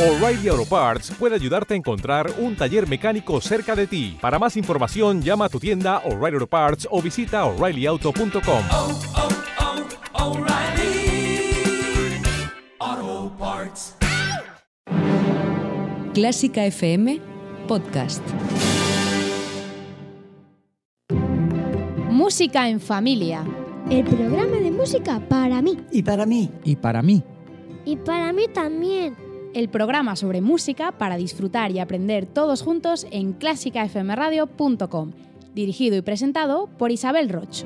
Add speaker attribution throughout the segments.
Speaker 1: O'Reilly Auto Parts puede ayudarte a encontrar un taller mecánico cerca de ti. Para más información, llama a tu tienda O'Reilly Auto Parts o visita oreillyauto.com.
Speaker 2: oh, oh, Parts.
Speaker 3: Clásica FM Podcast.
Speaker 4: Música en familia.
Speaker 5: El programa de música para mí.
Speaker 6: Y para mí.
Speaker 7: Y para mí.
Speaker 5: Y para mí también.
Speaker 4: El programa sobre música para disfrutar y aprender todos juntos en clásicafmradio.com. Dirigido y presentado por Isabel Roch.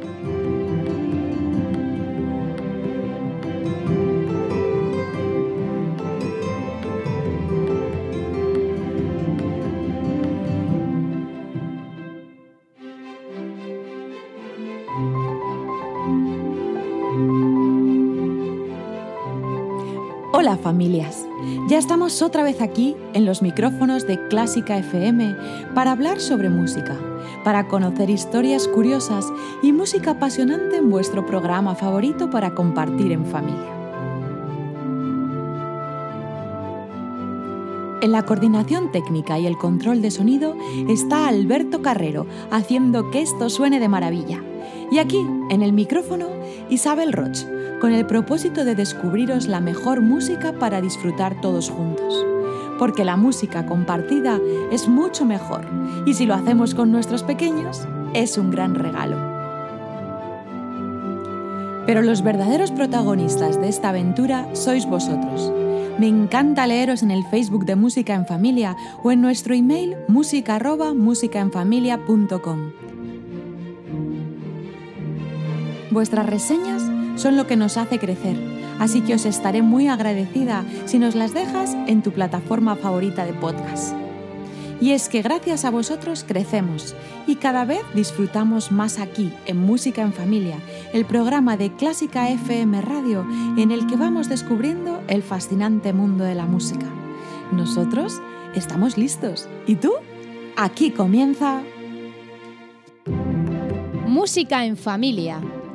Speaker 8: Hola familias, ya estamos otra vez aquí en los micrófonos de Clásica FM para hablar sobre música, para conocer historias curiosas y música apasionante en vuestro programa favorito para compartir en familia. En la coordinación técnica y el control de sonido está Alberto Carrero haciendo que esto suene de maravilla. Y aquí, en el micrófono, Isabel Roch, con el propósito de descubriros la mejor música para disfrutar todos juntos. Porque la música compartida es mucho mejor y si lo hacemos con nuestros pequeños, es un gran regalo. Pero los verdaderos protagonistas de esta aventura sois vosotros. Me encanta leeros en el Facebook de Música en Familia o en nuestro email musica@musicaenfamilia.com. Vuestras reseñas son lo que nos hace crecer, así que os estaré muy agradecida si nos las dejas en tu plataforma favorita de podcast. Y es que gracias a vosotros crecemos y cada vez disfrutamos más aquí en Música en Familia, el programa de Clásica FM Radio en el que vamos descubriendo el fascinante mundo de la música. Nosotros estamos listos. ¿Y tú? Aquí comienza
Speaker 4: Música en familia.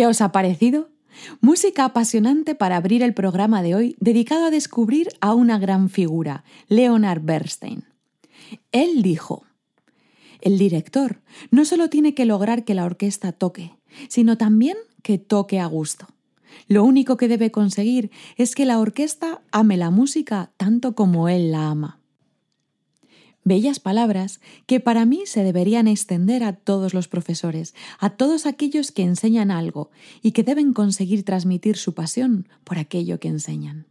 Speaker 8: ¿Qué os ha parecido? Música apasionante para abrir el programa de hoy dedicado a descubrir a una gran figura, Leonard Bernstein. Él dijo, el director no solo tiene que lograr que la orquesta toque, sino también que toque a gusto. Lo único que debe conseguir es que la orquesta ame la música tanto como él la ama. Bellas palabras que para mí se deberían extender a todos los profesores, a todos aquellos que enseñan algo y que deben conseguir transmitir su pasión por aquello que enseñan.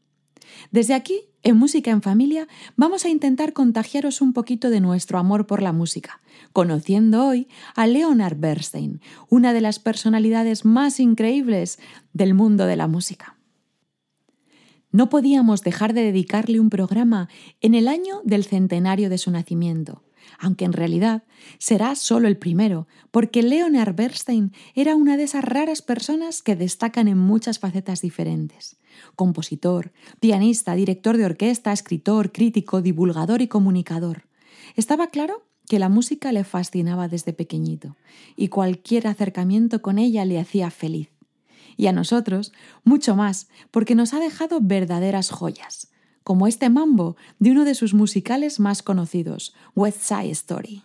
Speaker 8: Desde aquí, en Música en Familia, vamos a intentar contagiaros un poquito de nuestro amor por la música, conociendo hoy a Leonard Bernstein, una de las personalidades más increíbles del mundo de la música. No podíamos dejar de dedicarle un programa en el año del centenario de su nacimiento, aunque en realidad será solo el primero, porque Leonard Bernstein era una de esas raras personas que destacan en muchas facetas diferentes. Compositor, pianista, director de orquesta, escritor, crítico, divulgador y comunicador. Estaba claro que la música le fascinaba desde pequeñito y cualquier acercamiento con ella le hacía feliz y a nosotros mucho más, porque nos ha dejado verdaderas joyas, como este mambo de uno de sus musicales más conocidos, West Side Story.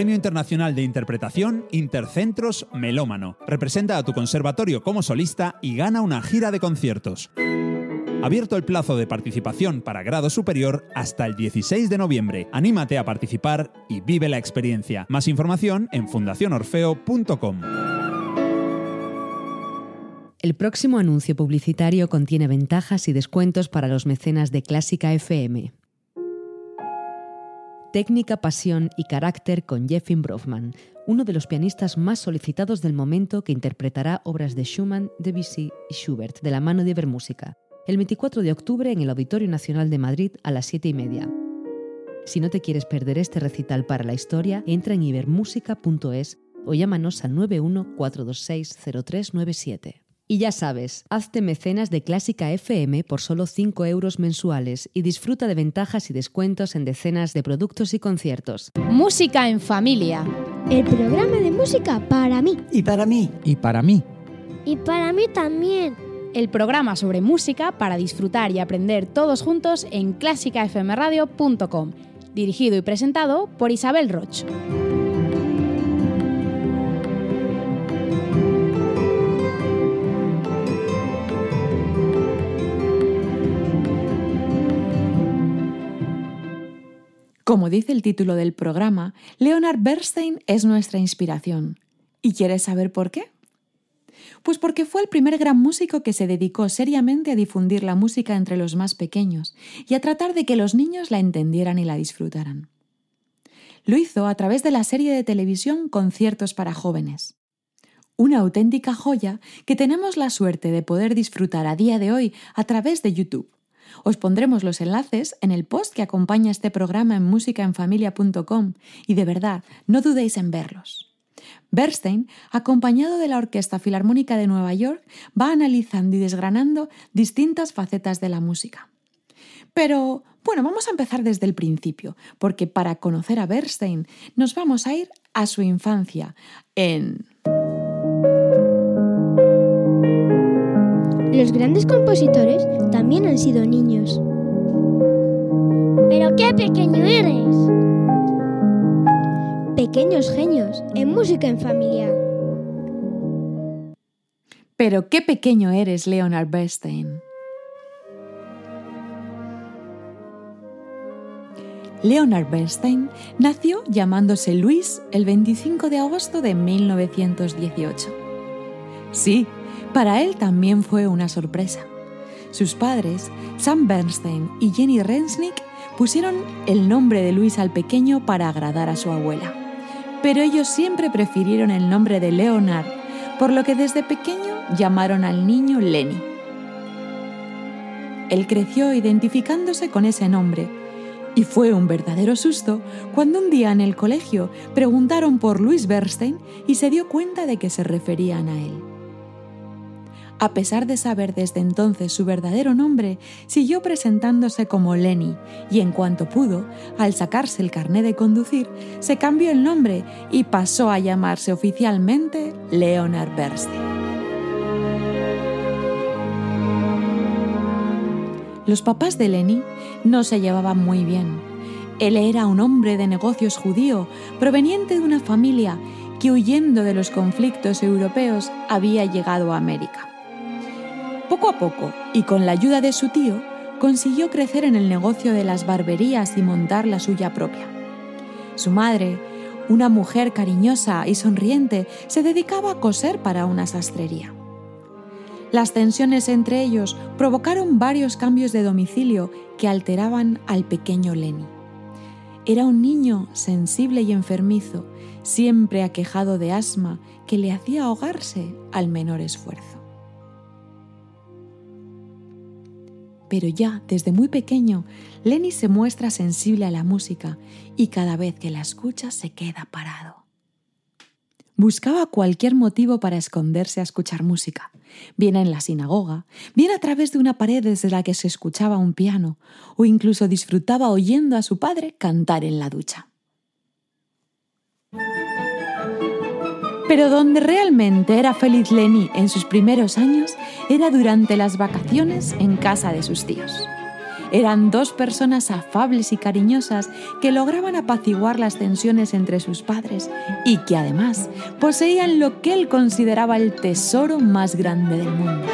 Speaker 6: Premio Internacional de Interpretación Intercentros Melómano. Representa a tu conservatorio como solista y gana una gira de conciertos. Abierto el plazo de participación para grado superior hasta el 16 de noviembre. Anímate a participar y vive la experiencia. Más información en fundacionorfeo.com.
Speaker 3: El próximo anuncio publicitario contiene ventajas y descuentos para los mecenas de Clásica FM. Técnica, pasión y carácter con Jeffin Brofman, uno de los pianistas más solicitados del momento que interpretará obras de Schumann, Debussy y Schubert de la mano de Ibermúsica, el 24 de octubre en el Auditorio Nacional de Madrid a las 7 y media. Si no te quieres perder este recital para la historia, entra en ibermúsica.es o llámanos al 914260397. Y ya sabes, hazte mecenas de Clásica FM por solo 5 euros mensuales y disfruta de ventajas y descuentos en decenas de productos y conciertos.
Speaker 4: Música en familia.
Speaker 5: El programa de música para mí.
Speaker 7: Y para mí.
Speaker 9: Y para mí.
Speaker 5: Y para mí también.
Speaker 4: El programa sobre música para disfrutar y aprender todos juntos en clásicafmradio.com. Dirigido y presentado por Isabel Roch.
Speaker 8: Como dice el título del programa, Leonard Bernstein es nuestra inspiración. ¿Y quieres saber por qué? Pues porque fue el primer gran músico que se dedicó seriamente a difundir la música entre los más pequeños y a tratar de que los niños la entendieran y la disfrutaran. Lo hizo a través de la serie de televisión Conciertos para jóvenes. Una auténtica joya que tenemos la suerte de poder disfrutar a día de hoy a través de YouTube. Os pondremos los enlaces en el post que acompaña este programa en musicaenfamilia.com y de verdad, no dudéis en verlos. Bernstein, acompañado de la Orquesta Filarmónica de Nueva York, va analizando y desgranando distintas facetas de la música. Pero, bueno, vamos a empezar desde el principio, porque para conocer a Bernstein nos vamos a ir a su infancia en...
Speaker 5: Los grandes compositores también han sido niños. ¡Pero qué pequeño eres! Pequeños genios en música en familia.
Speaker 8: Pero qué pequeño eres, Leonard Bernstein. Leonard Bernstein nació llamándose Luis el 25 de agosto de 1918. Sí, para él también fue una sorpresa. Sus padres, Sam Bernstein y Jenny Rensnick, pusieron el nombre de Luis al pequeño para agradar a su abuela. Pero ellos siempre prefirieron el nombre de Leonard, por lo que desde pequeño llamaron al niño Lenny. Él creció identificándose con ese nombre, y fue un verdadero susto cuando un día en el colegio preguntaron por Luis Bernstein y se dio cuenta de que se referían a él. A pesar de saber desde entonces su verdadero nombre, siguió presentándose como Lenny y en cuanto pudo, al sacarse el carné de conducir, se cambió el nombre y pasó a llamarse oficialmente Leonard Bernstein. Los papás de Lenny no se llevaban muy bien. Él era un hombre de negocios judío, proveniente de una familia que huyendo de los conflictos europeos había llegado a América. Poco a poco, y con la ayuda de su tío, consiguió crecer en el negocio de las barberías y montar la suya propia. Su madre, una mujer cariñosa y sonriente, se dedicaba a coser para una sastrería. Las tensiones entre ellos provocaron varios cambios de domicilio que alteraban al pequeño Lenny. Era un niño sensible y enfermizo, siempre aquejado de asma que le hacía ahogarse al menor esfuerzo. Pero ya desde muy pequeño, Lenny se muestra sensible a la música y cada vez que la escucha se queda parado. Buscaba cualquier motivo para esconderse a escuchar música, bien en la sinagoga, bien a través de una pared desde la que se escuchaba un piano, o incluso disfrutaba oyendo a su padre cantar en la ducha. Pero donde realmente era feliz Lenny en sus primeros años era durante las vacaciones en casa de sus tíos. Eran dos personas afables y cariñosas que lograban apaciguar las tensiones entre sus padres y que además poseían lo que él consideraba el tesoro más grande del mundo.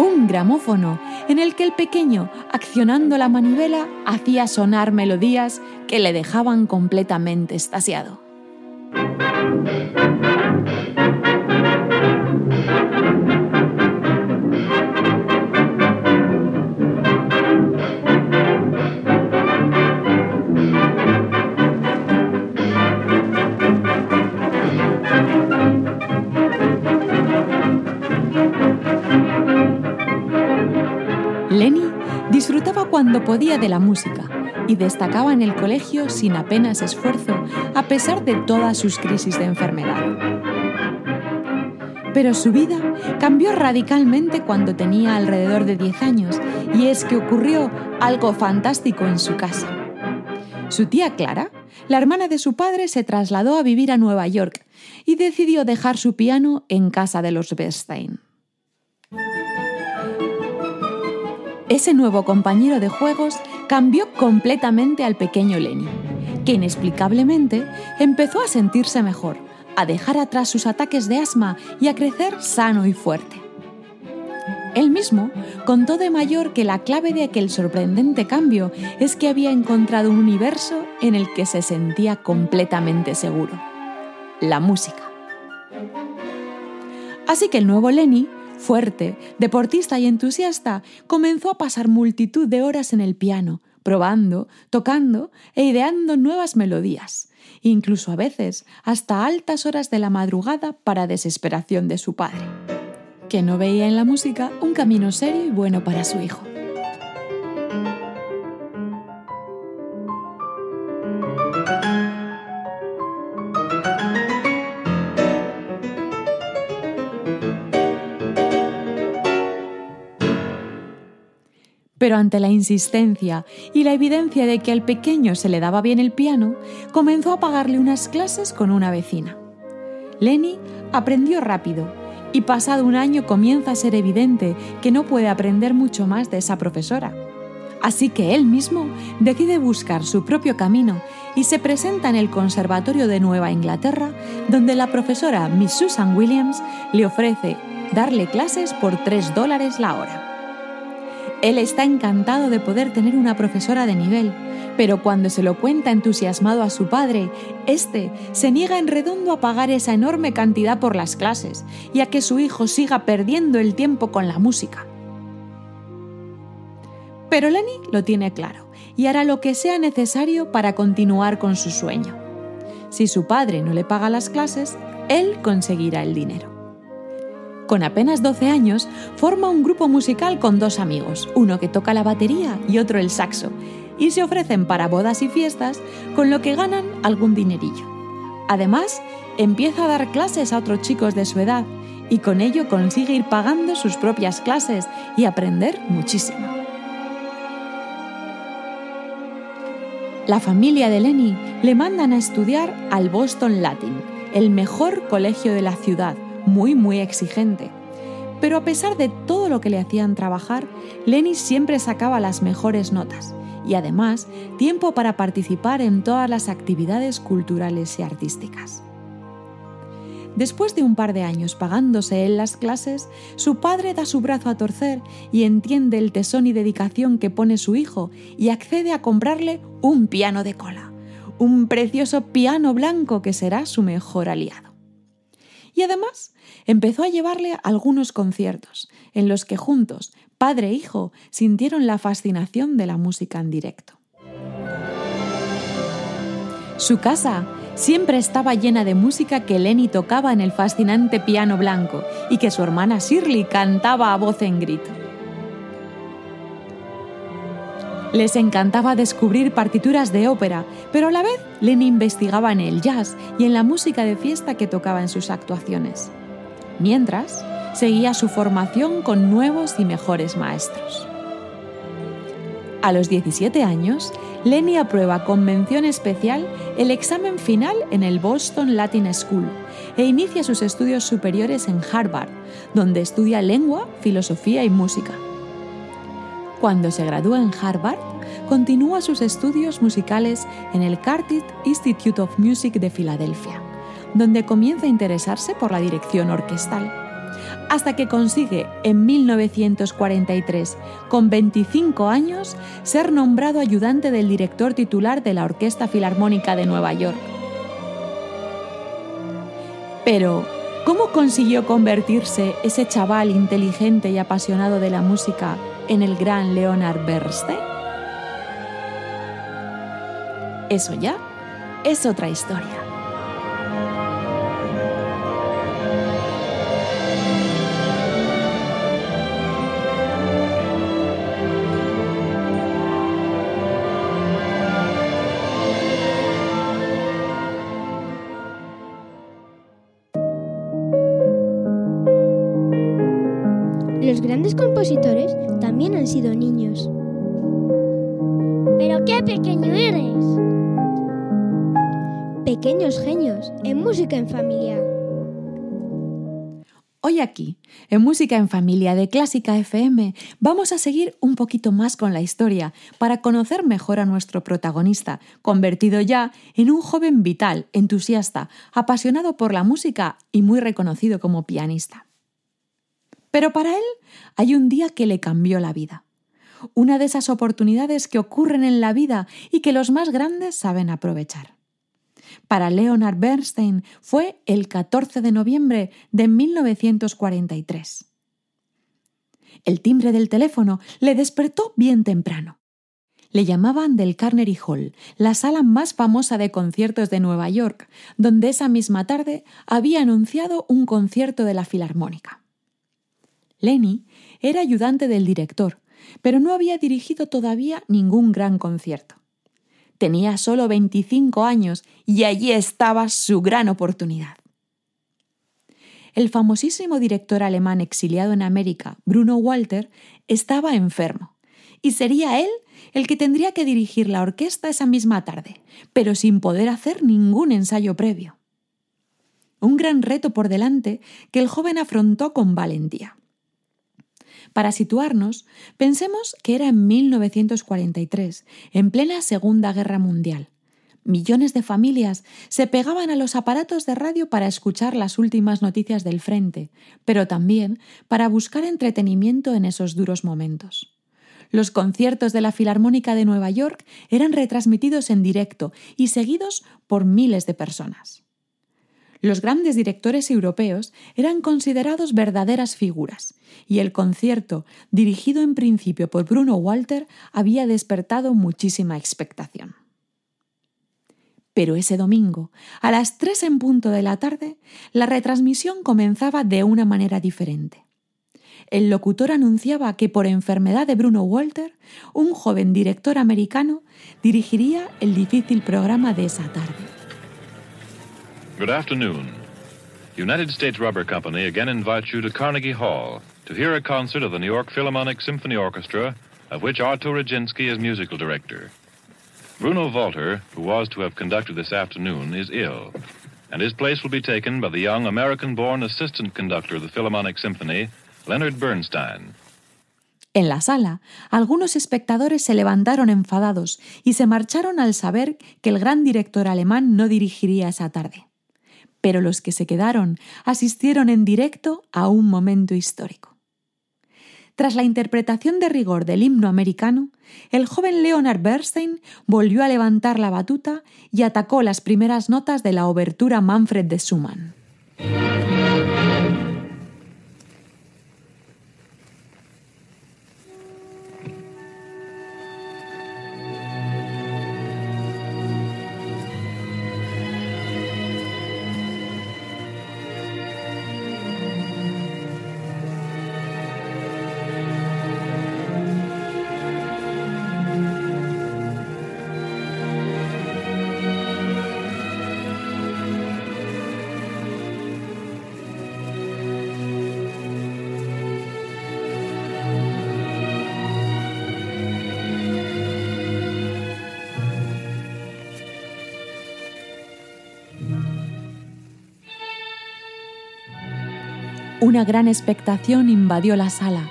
Speaker 8: Un gramófono en el que el pequeño, accionando la manivela, hacía sonar melodías que le dejaban completamente estasiado. Lenny disfrutaba cuando podía de la música y destacaba en el colegio sin apenas esfuerzo, a pesar de todas sus crisis de enfermedad. Pero su vida cambió radicalmente cuando tenía alrededor de 10 años y es que ocurrió algo fantástico en su casa. Su tía Clara, la hermana de su padre, se trasladó a vivir a Nueva York y decidió dejar su piano en casa de los Bernstein. Ese nuevo compañero de juegos cambió completamente al pequeño Lenny, que inexplicablemente empezó a sentirse mejor, a dejar atrás sus ataques de asma y a crecer sano y fuerte. Él mismo contó de mayor que la clave de aquel sorprendente cambio es que había encontrado un universo en el que se sentía completamente seguro, la música. Así que el nuevo Lenny Fuerte, deportista y entusiasta, comenzó a pasar multitud de horas en el piano, probando, tocando e ideando nuevas melodías, incluso a veces hasta altas horas de la madrugada para desesperación de su padre, que no veía en la música un camino serio y bueno para su hijo. Pero ante la insistencia y la evidencia de que al pequeño se le daba bien el piano, comenzó a pagarle unas clases con una vecina. Lenny aprendió rápido y pasado un año comienza a ser evidente que no puede aprender mucho más de esa profesora. Así que él mismo decide buscar su propio camino y se presenta en el Conservatorio de Nueva Inglaterra, donde la profesora Miss Susan Williams le ofrece darle clases por 3 dólares la hora. Él está encantado de poder tener una profesora de nivel, pero cuando se lo cuenta entusiasmado a su padre, este se niega en redondo a pagar esa enorme cantidad por las clases y a que su hijo siga perdiendo el tiempo con la música. Pero Lenny lo tiene claro y hará lo que sea necesario para continuar con su sueño. Si su padre no le paga las clases, él conseguirá el dinero. Con apenas 12 años, forma un grupo musical con dos amigos, uno que toca la batería y otro el saxo, y se ofrecen para bodas y fiestas, con lo que ganan algún dinerillo. Además, empieza a dar clases a otros chicos de su edad, y con ello consigue ir pagando sus propias clases y aprender muchísimo. La familia de Lenny le mandan a estudiar al Boston Latin, el mejor colegio de la ciudad, muy, muy exigente. Pero a pesar de todo lo que le hacían trabajar, Lenny siempre sacaba las mejores notas y además tiempo para participar en todas las actividades culturales y artísticas. Después de un par de años pagándose él las clases, su padre da su brazo a torcer y entiende el tesón y dedicación que pone su hijo y accede a comprarle un piano de cola, un precioso piano blanco que será su mejor aliado. Y además empezó a llevarle algunos conciertos, en los que juntos, padre e hijo, sintieron la fascinación de la música en directo. Su casa siempre estaba llena de música que Lenny tocaba en el fascinante piano blanco y que su hermana Shirley cantaba a voz en grito. Les encantaba descubrir partituras de ópera, pero a la vez Lenny investigaba en el jazz y en la música de fiesta que tocaba en sus actuaciones. Mientras, seguía su formación con nuevos y mejores maestros. A los 17 años, Lenny aprueba con mención especial el examen final en el Boston Latin School e inicia sus estudios superiores en Harvard, donde estudia lengua, filosofía y música. Cuando se gradúa en Harvard, continúa sus estudios musicales en el Cardiff Institute of Music de Filadelfia, donde comienza a interesarse por la dirección orquestal, hasta que consigue en 1943, con 25 años, ser nombrado ayudante del director titular de la Orquesta Filarmónica de Nueva York. Pero, ¿cómo consiguió convertirse ese chaval inteligente y apasionado de la música en el gran Leonard Bernstein? Eso ya es otra historia.
Speaker 5: Pequeños genios en música en familia.
Speaker 8: Hoy aquí, en Música en Familia de Clásica FM, vamos a seguir un poquito más con la historia para conocer mejor a nuestro protagonista, convertido ya en un joven vital, entusiasta, apasionado por la música y muy reconocido como pianista. Pero para él hay un día que le cambió la vida. Una de esas oportunidades que ocurren en la vida y que los más grandes saben aprovechar. Para Leonard Bernstein fue el 14 de noviembre de 1943. El timbre del teléfono le despertó bien temprano. Le llamaban del Carnegie Hall, la sala más famosa de conciertos de Nueva York, donde esa misma tarde había anunciado un concierto de la Filarmónica. Lenny era ayudante del director, pero no había dirigido todavía ningún gran concierto. Tenía solo 25 años y allí estaba su gran oportunidad. El famosísimo director alemán exiliado en América, Bruno Walter, estaba enfermo y sería él el que tendría que dirigir la orquesta esa misma tarde, pero sin poder hacer ningún ensayo previo. Un gran reto por delante que el joven afrontó con valentía. Para situarnos, pensemos que era en 1943, en plena Segunda Guerra Mundial. Millones de familias se pegaban a los aparatos de radio para escuchar las últimas noticias del frente, pero también para buscar entretenimiento en esos duros momentos. Los conciertos de la Filarmónica de Nueva York eran retransmitidos en directo y seguidos por miles de personas. Los grandes directores europeos eran considerados verdaderas figuras, y el concierto, dirigido en principio por Bruno Walter, había despertado muchísima expectación. Pero ese domingo, a las tres en punto de la tarde, la retransmisión comenzaba de una manera diferente. El locutor anunciaba que por enfermedad de Bruno Walter, un joven director americano dirigiría el difícil programa de esa tarde.
Speaker 9: Good afternoon. United States Rubber Company again invites you to Carnegie Hall to hear a concert of the New York Philharmonic Symphony Orchestra, of which Artur Rajinsky is musical director. Bruno Walter, who was to have conducted this afternoon, is ill, and his place will be taken by the young American born assistant conductor of the Philharmonic Symphony, Leonard Bernstein.
Speaker 8: En la sala, algunos espectadores se levantaron enfadados y se marcharon al saber que el gran director alemán no dirigiría esa tarde pero los que se quedaron asistieron en directo a un momento histórico. Tras la interpretación de rigor del himno americano, el joven Leonard Bernstein volvió a levantar la batuta y atacó las primeras notas de la obertura Manfred de Schumann. Una gran expectación invadió la sala.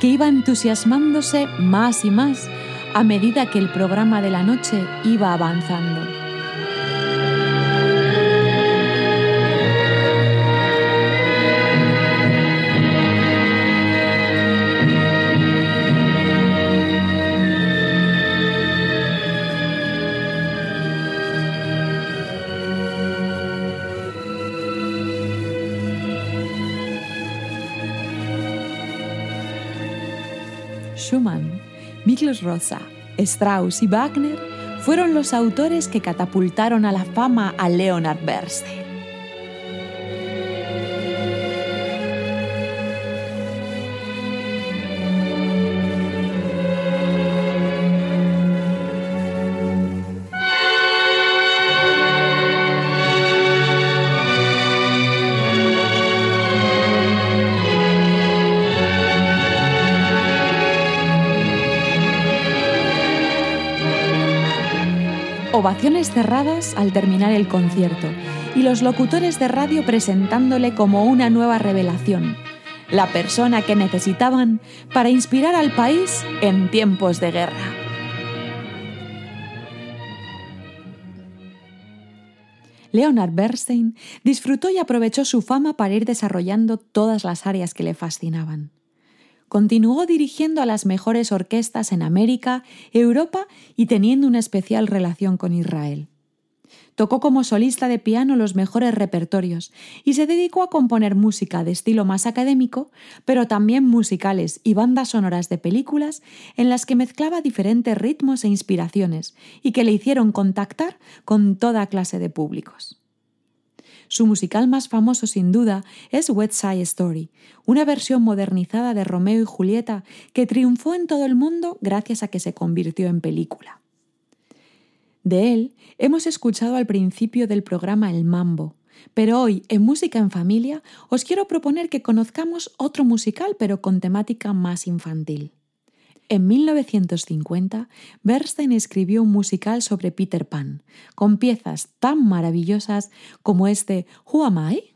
Speaker 8: que iba entusiasmándose más y más a medida que el programa de la noche iba avanzando. Miklos Rosa, Strauss y Wagner fueron los autores que catapultaron a la fama a Leonard Bernstein. Ovaciones cerradas al terminar el concierto y los locutores de radio presentándole como una nueva revelación, la persona que necesitaban para inspirar al país en tiempos de guerra. Leonard Bernstein disfrutó y aprovechó su fama para ir desarrollando todas las áreas que le fascinaban. Continuó dirigiendo a las mejores orquestas en América, Europa y teniendo una especial relación con Israel. Tocó como solista de piano los mejores repertorios y se dedicó a componer música de estilo más académico, pero también musicales y bandas sonoras de películas en las que mezclaba diferentes ritmos e inspiraciones y que le hicieron contactar con toda clase de públicos. Su musical más famoso sin duda es West Side Story, una versión modernizada de Romeo y Julieta que triunfó en todo el mundo gracias a que se convirtió en película. De él hemos escuchado al principio del programa El Mambo, pero hoy en Música en Familia os quiero proponer que conozcamos otro musical pero con temática más infantil. En 1950, Bernstein escribió un musical sobre Peter Pan, con piezas tan maravillosas como este Who Am I?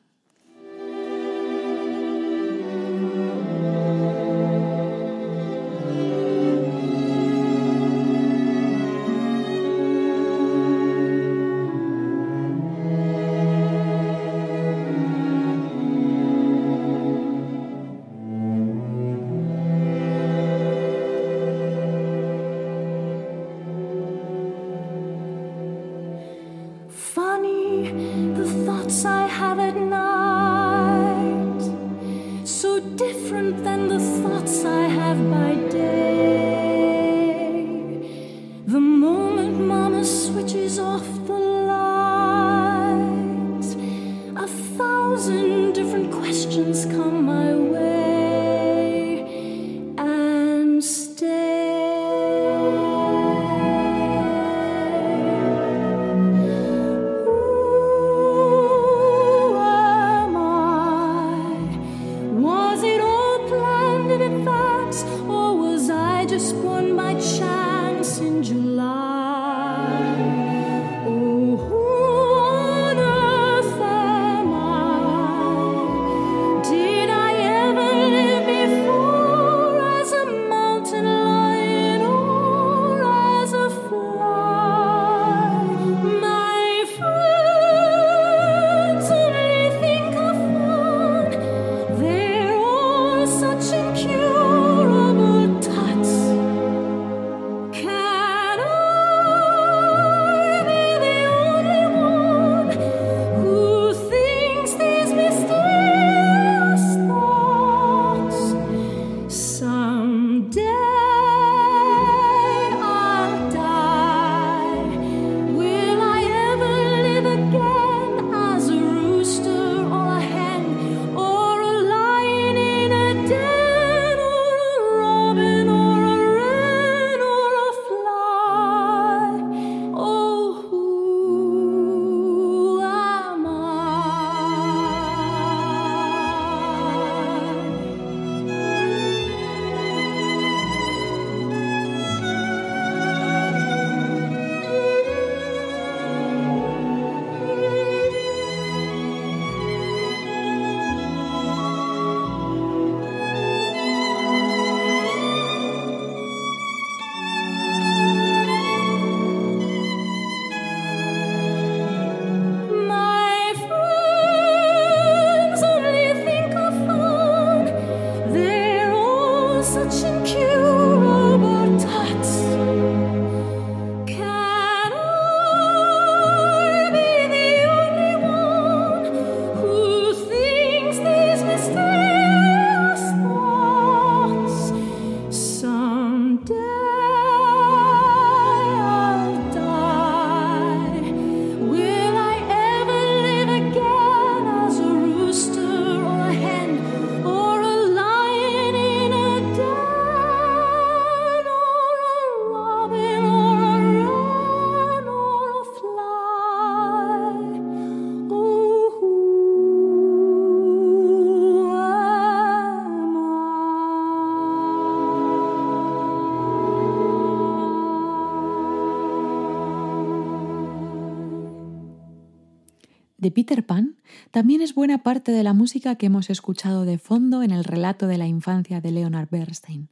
Speaker 8: Peter Pan también es buena parte de la música que hemos escuchado de fondo en el relato de la infancia de Leonard Bernstein.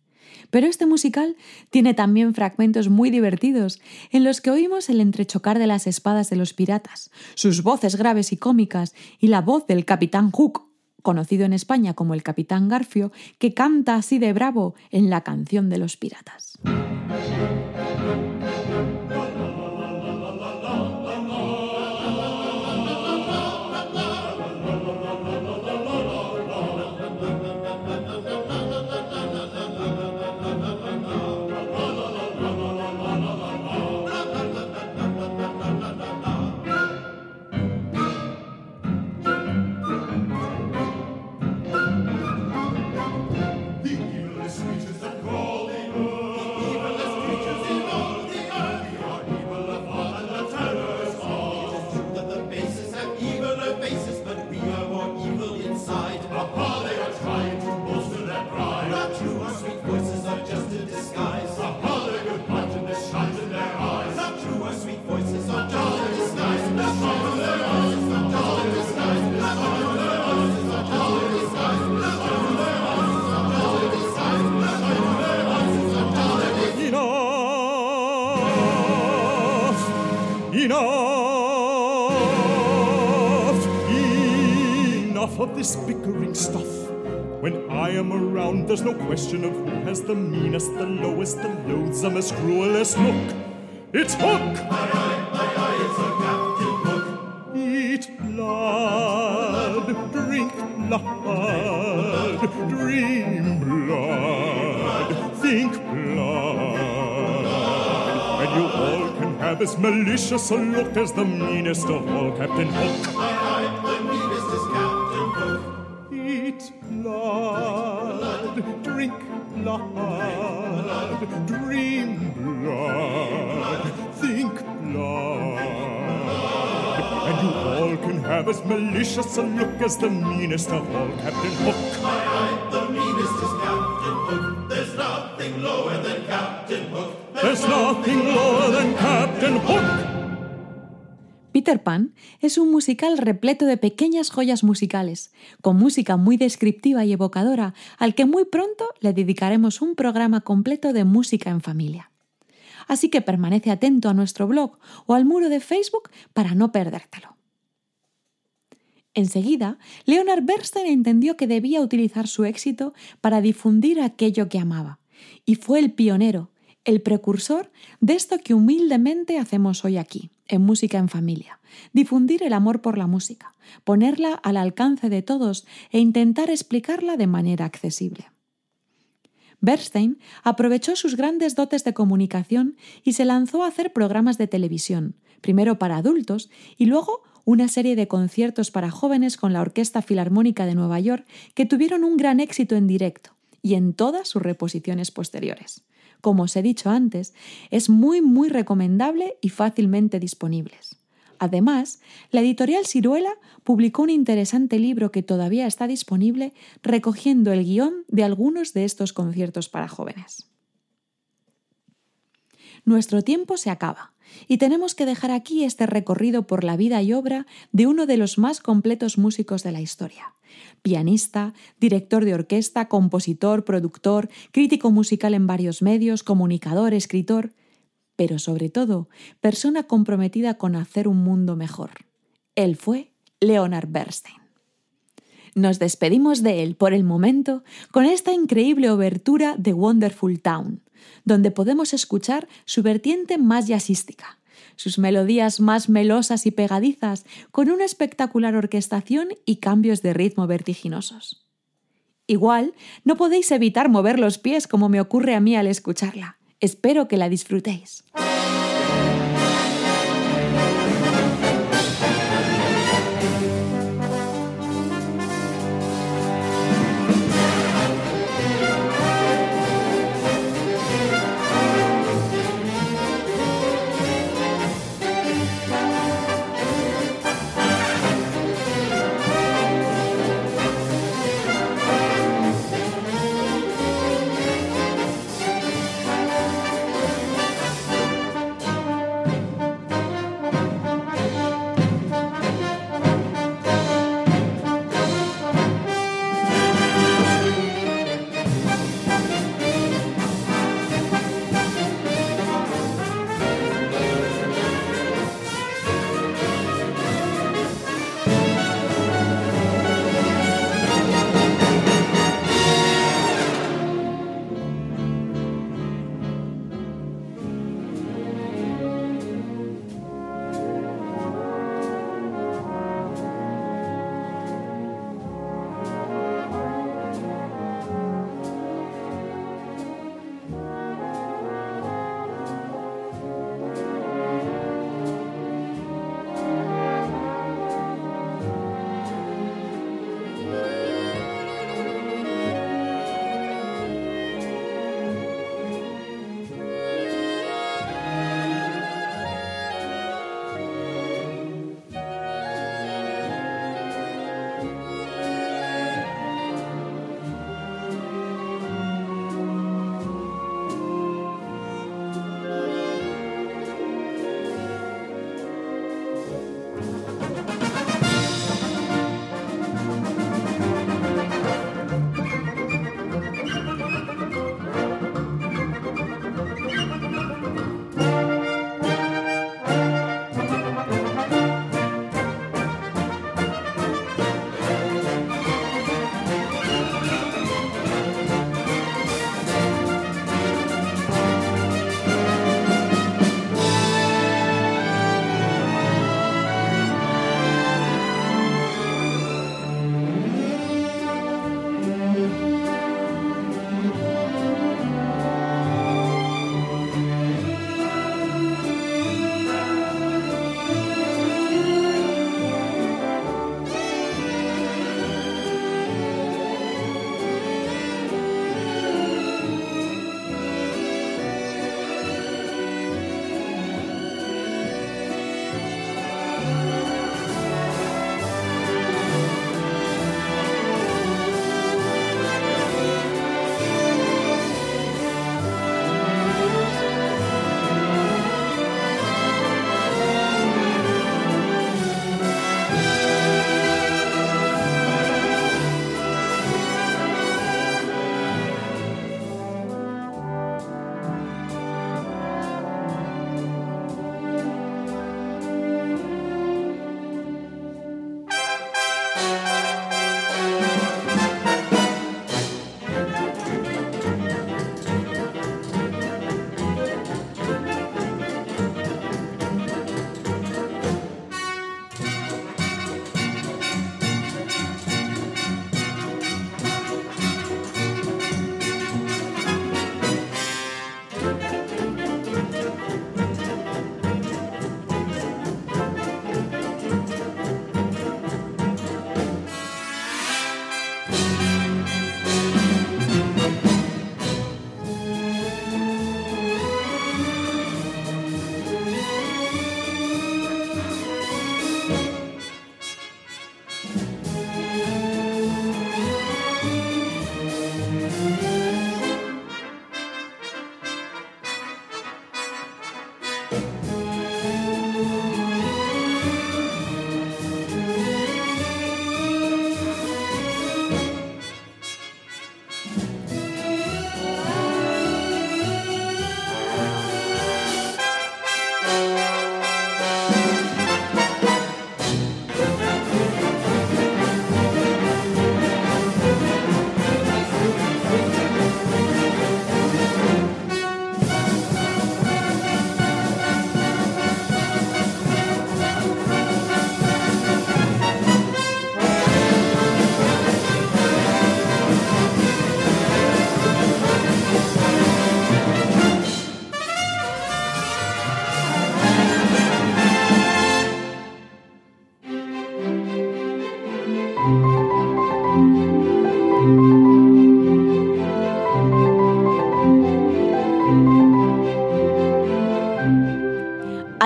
Speaker 8: Pero este musical tiene también fragmentos muy divertidos, en los que oímos el entrechocar de las espadas de los piratas, sus voces graves y cómicas y la voz del capitán Hook, conocido en España como el capitán Garfio, que canta así de bravo en la canción de los piratas.
Speaker 10: This bickering stuff. When I am around, there's no question of who has the meanest, the lowest, the loathsomest, cruelest look. It's Hook! Aye, aye, aye, aye, it's a Captain Hook. Eat blood, drink blood, dream blood, think blood. And you all can have as malicious a look as the meanest of all, Captain Hook. Blood, dream blood, think blood. And you all can have as malicious a look as the meanest of all, Captain Hook.
Speaker 8: Peter Pan es un musical repleto de pequeñas joyas musicales, con música muy descriptiva y evocadora, al que muy pronto le dedicaremos un programa completo de música en familia. Así que permanece atento a nuestro blog o al muro de Facebook para no perdértelo. Enseguida, Leonard Bernstein entendió que debía utilizar su éxito para difundir aquello que amaba, y fue el pionero, el precursor de esto que humildemente hacemos hoy aquí, en Música en Familia, difundir el amor por la música, ponerla al alcance de todos e intentar explicarla de manera accesible. Bernstein aprovechó sus grandes dotes de comunicación y se lanzó a hacer programas de televisión, primero para adultos y luego una serie de conciertos para jóvenes con la Orquesta Filarmónica de Nueva York que tuvieron un gran éxito en directo y en todas sus reposiciones posteriores. Como os he dicho antes, es muy muy recomendable y fácilmente disponibles. Además, la editorial Ciruela publicó un interesante libro que todavía está disponible recogiendo el guion de algunos de estos conciertos para jóvenes. Nuestro tiempo se acaba y tenemos que dejar aquí este recorrido por la vida y obra de uno de los más completos músicos de la historia. Pianista, director de orquesta, compositor, productor, crítico musical en varios medios, comunicador, escritor, pero sobre todo, persona comprometida con hacer un mundo mejor. Él fue Leonard Bernstein. Nos despedimos de él por el momento con esta increíble obertura de Wonderful Town, donde podemos escuchar su vertiente más jazzística, sus melodías más melosas y pegadizas, con una espectacular orquestación y cambios de ritmo vertiginosos. Igual, no podéis evitar mover los pies como me ocurre a mí al escucharla. Espero que la disfrutéis.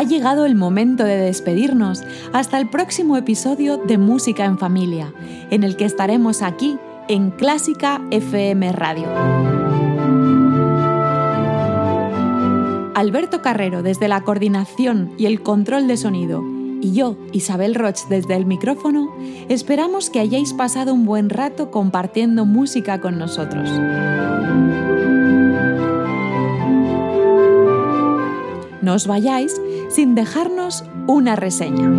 Speaker 8: Ha llegado el momento de despedirnos hasta el próximo episodio de Música en Familia, en el que estaremos aquí en Clásica FM Radio. Alberto Carrero desde la coordinación y el control de sonido y yo, Isabel Roch, desde el micrófono, esperamos que hayáis pasado un buen rato compartiendo música con nosotros. No os vayáis sin dejarnos una reseña.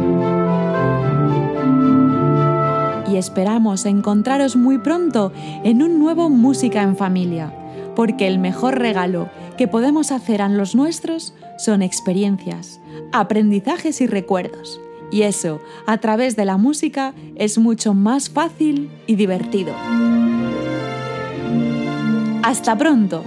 Speaker 8: Y esperamos encontraros muy pronto en un nuevo Música en Familia, porque el mejor regalo que podemos hacer a los nuestros son experiencias, aprendizajes y recuerdos. Y eso, a través de la música, es mucho más fácil y divertido. Hasta pronto.